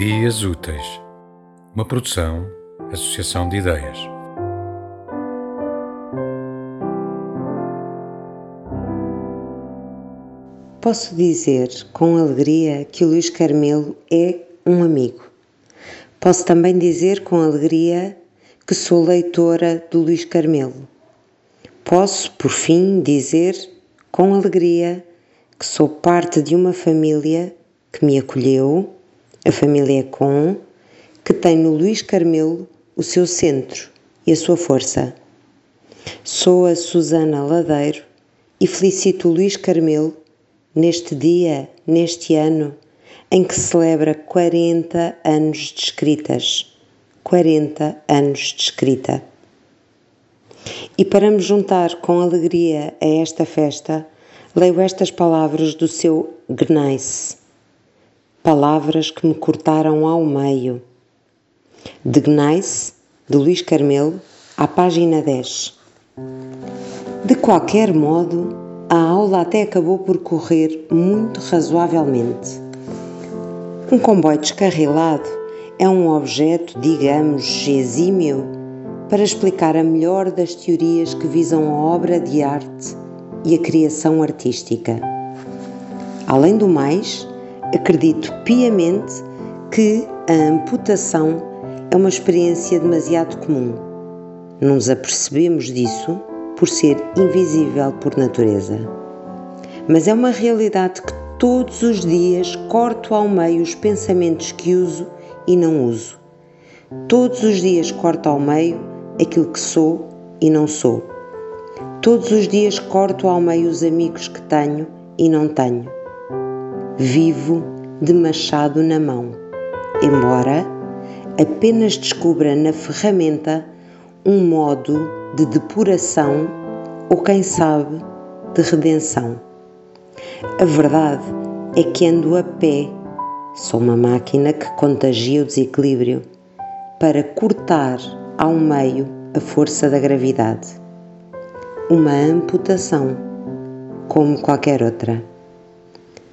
Ideias Úteis, uma produção, associação de ideias. Posso dizer com alegria que o Luís Carmelo é um amigo. Posso também dizer com alegria que sou leitora do Luís Carmelo. Posso, por fim, dizer com alegria que sou parte de uma família que me acolheu a família Com, que tem no Luís Carmelo o seu centro e a sua força. Sou a Susana Ladeiro e felicito o Luís Carmelo neste dia, neste ano, em que celebra 40 anos de escritas. 40 anos de escrita. E para me juntar com alegria a esta festa, leio estas palavras do seu Gneiss Palavras que me cortaram ao meio. De Gneiss, de Luís Carmelo, à página 10. De qualquer modo, a aula até acabou por correr muito razoavelmente. Um comboio descarrilado é um objeto, digamos, exímio para explicar a melhor das teorias que visam a obra de arte e a criação artística. Além do mais, Acredito piamente que a amputação é uma experiência demasiado comum. Não nos apercebemos disso por ser invisível por natureza. Mas é uma realidade que todos os dias corto ao meio os pensamentos que uso e não uso. Todos os dias corto ao meio aquilo que sou e não sou. Todos os dias corto ao meio os amigos que tenho e não tenho vivo de machado na mão, embora apenas descubra na ferramenta um modo de depuração ou, quem sabe, de redenção. A verdade é que ando a pé, sou uma máquina que contagia o desequilíbrio para cortar ao meio a força da gravidade. Uma amputação, como qualquer outra.